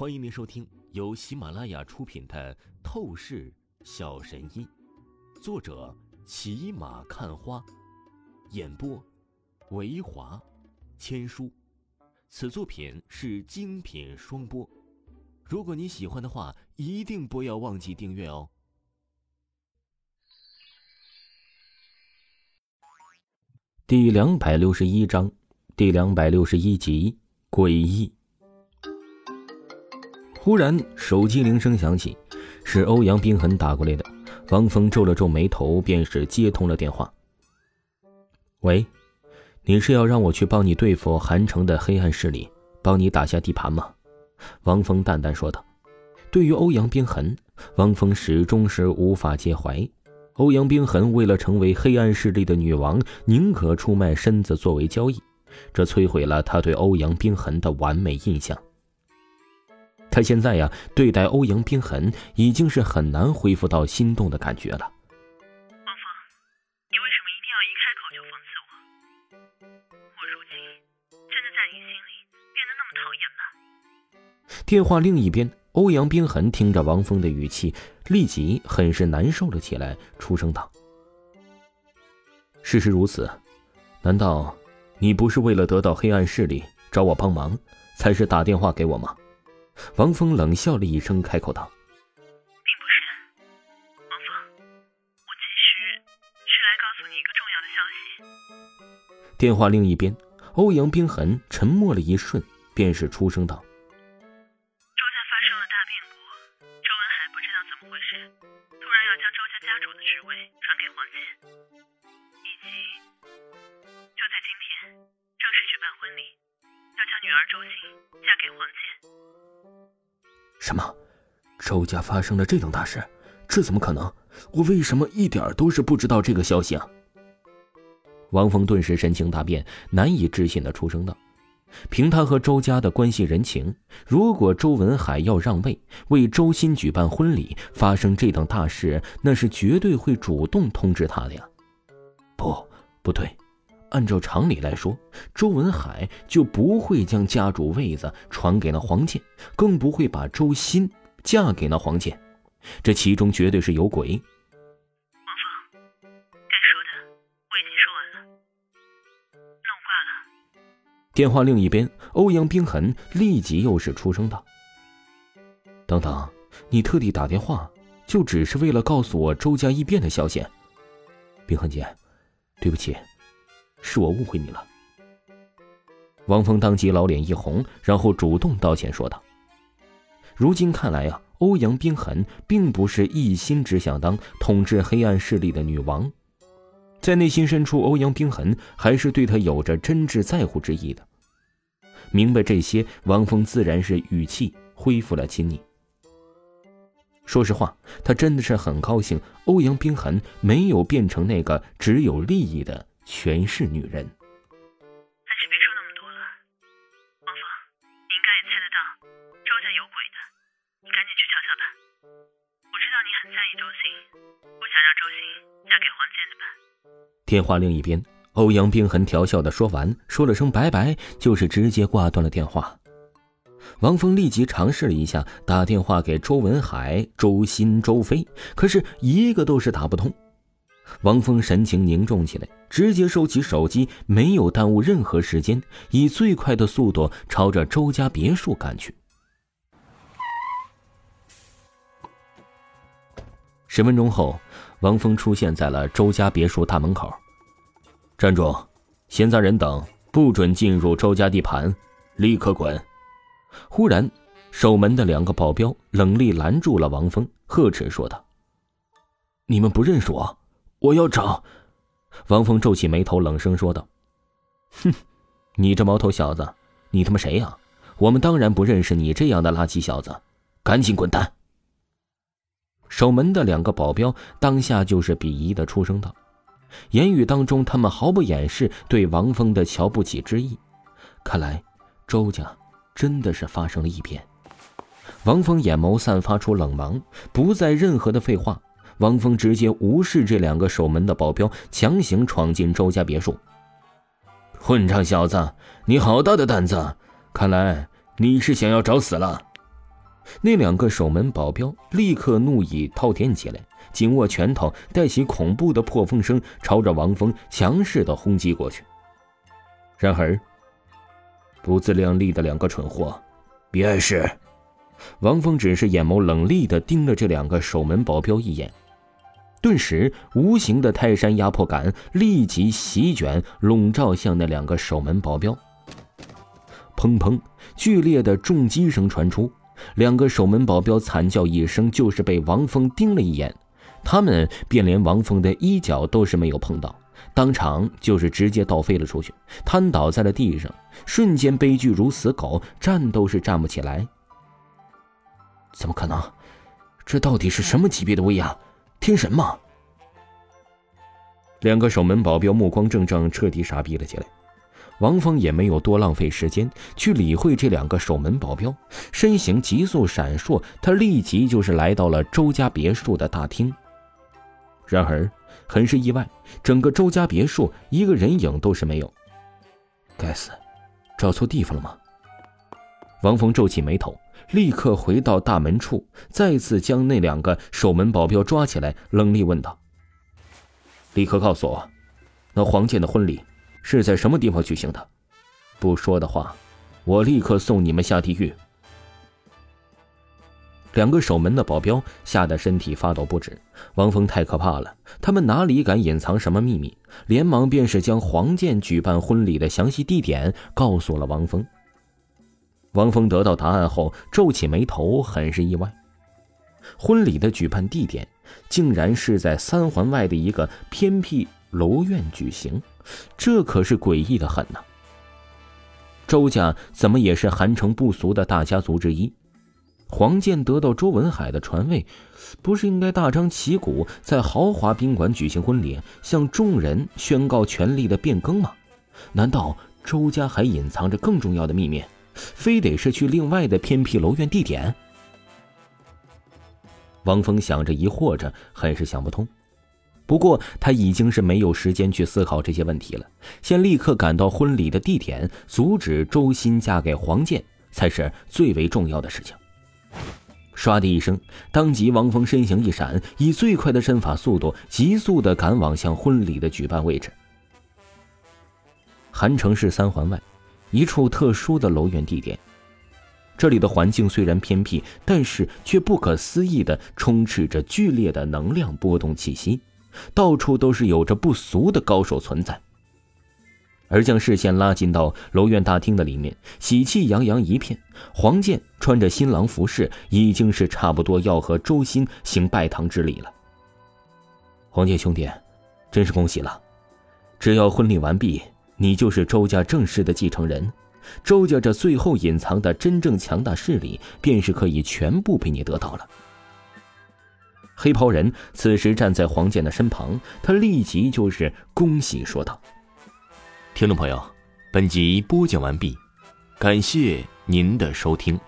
欢迎您收听由喜马拉雅出品的《透视小神医》，作者骑马看花，演播维华千书。此作品是精品双播。如果你喜欢的话，一定不要忘记订阅哦。第两百六十一章，第两百六十一集，诡异。忽然，手机铃声响起，是欧阳冰痕打过来的。王峰皱了皱眉头，便是接通了电话。喂，你是要让我去帮你对付韩城的黑暗势力，帮你打下地盘吗？王峰淡淡说道。对于欧阳冰痕，王峰始终是无法介怀。欧阳冰痕为了成为黑暗势力的女王，宁可出卖身子作为交易，这摧毁了他对欧阳冰痕的完美印象。他现在呀，对待欧阳冰痕已经是很难恢复到心动的感觉了。王峰，你为什么一定要一开口就讽刺我？我如今真的在你心里变得那么讨厌吗？电话另一边，欧阳冰痕听着王峰的语气，立即很是难受了起来，出声道：“事实如此，难道你不是为了得到黑暗势力找我帮忙，才是打电话给我吗？”王峰冷笑了一声，开口道：“并不是，王峰，我其实是来告诉你一个重要的消息。”电话另一边，欧阳冰痕沉默了一瞬，便是出声道：“周家发生了大变故，周文海不知道怎么回事，突然要将周家家主的职位传给黄姐，以及就在今天正式举办婚礼，要将女儿周欣嫁给黄姐。”什么？周家发生了这等大事？这怎么可能？我为什么一点都是不知道这个消息啊？王峰顿时神情大变，难以置信的出声道：“凭他和周家的关系人情，如果周文海要让位，为周鑫举办婚礼，发生这等大事，那是绝对会主动通知他的呀。不，不对，按照常理来说，周文海就不会将家主位子传给那黄健。”更不会把周欣嫁给那黄健，这其中绝对是有鬼。王峰，该说的我已经说完了，那我挂了。电话另一边，欧阳冰痕立即又是出声道：“等等，你特地打电话，就只是为了告诉我周家异变的消息？冰痕姐，对不起，是我误会你了。”王峰当即老脸一红，然后主动道歉说道。如今看来呀，欧阳冰痕并不是一心只想当统治黑暗势力的女王，在内心深处，欧阳冰痕还是对他有着真挚在乎之意的。明白这些，王峰自然是语气恢复了亲昵。说实话，他真的是很高兴，欧阳冰痕没有变成那个只有利益的权势女人。还是别说那么多了。王峰，你应该也猜得到，周家有鬼的，你赶紧去瞧瞧吧。我知道你很在意周心，不想让周心嫁给黄健的吧电话另一边，欧阳冰痕调笑的说完，说了声拜拜，就是直接挂断了电话。王峰立即尝试了一下打电话给周文海、周鑫、周飞，可是一个都是打不通。王峰神情凝重起来，直接收起手机，没有耽误任何时间，以最快的速度朝着周家别墅赶去。十分钟后。王峰出现在了周家别墅大门口，站住！闲杂人等不准进入周家地盘，立刻滚！忽然，守门的两个保镖冷厉拦住了王峰，呵斥说道：“你们不认识我，我要找！”王峰皱起眉头，冷声说道：“哼，你这毛头小子，你他妈谁呀？我们当然不认识你这样的垃圾小子，赶紧滚蛋！”守门的两个保镖当下就是鄙夷的出声道，言语当中他们毫不掩饰对王峰的瞧不起之意。看来周家真的是发生了异变。王峰眼眸散发出冷芒，不再任何的废话，王峰直接无视这两个守门的保镖，强行闯进周家别墅。混账小子，你好大的胆子！看来你是想要找死了！那两个守门保镖立刻怒意滔天起来，紧握拳头，带起恐怖的破风声，朝着王峰强势的轰击过去。然而，不自量力的两个蠢货，别碍事！王峰只是眼眸冷厉的盯了这两个守门保镖一眼，顿时无形的泰山压迫感立即席卷笼罩向那两个守门保镖。砰砰！剧烈的重击声传出，两个守门保镖惨叫一声，就是被王峰盯了一眼，他们便连王峰的衣角都是没有碰到，当场就是直接倒飞了出去，瘫倒在了地上，瞬间悲剧如死狗，站都是站不起来。怎么可能？这到底是什么级别的威压？天神吗？两个守门保镖目光怔怔，彻底傻逼了起来。王峰也没有多浪费时间去理会这两个守门保镖，身形急速闪烁，他立即就是来到了周家别墅的大厅。然而，很是意外，整个周家别墅一个人影都是没有。该死，找错地方了吗？王峰皱起眉头，立刻回到大门处，再次将那两个守门保镖抓起来，冷厉问道：“立刻告诉我，那黄健的婚礼。”是在什么地方举行的？不说的话，我立刻送你们下地狱！两个守门的保镖吓得身体发抖不止。王峰太可怕了，他们哪里敢隐藏什么秘密？连忙便是将黄健举办婚礼的详细地点告诉了王峰。王峰得到答案后，皱起眉头，很是意外。婚礼的举办地点，竟然是在三环外的一个偏僻楼院举行。这可是诡异的很呐！周家怎么也是韩城不俗的大家族之一，黄健得到周文海的传位，不是应该大张旗鼓在豪华宾馆举行婚礼，向众人宣告权力的变更吗？难道周家还隐藏着更重要的秘密，非得是去另外的偏僻楼院地点？王峰想着，疑惑着，很是想不通。不过他已经是没有时间去思考这些问题了，先立刻赶到婚礼的地点，阻止周鑫嫁给黄健，才是最为重要的事情。唰的一声，当即王峰身形一闪，以最快的身法速度，急速的赶往向婚礼的举办位置。韩城市三环外，一处特殊的楼院地点。这里的环境虽然偏僻，但是却不可思议的充斥着剧烈的能量波动气息。到处都是有着不俗的高手存在，而将视线拉近到楼院大厅的里面，喜气洋洋一片。黄健穿着新郎服饰，已经是差不多要和周鑫行拜堂之礼了。黄健兄弟，真是恭喜了！只要婚礼完毕，你就是周家正式的继承人，周家这最后隐藏的真正强大势力，便是可以全部被你得到了。黑袍人此时站在黄健的身旁，他立即就是恭喜说道：“听众朋友，本集播讲完毕，感谢您的收听。”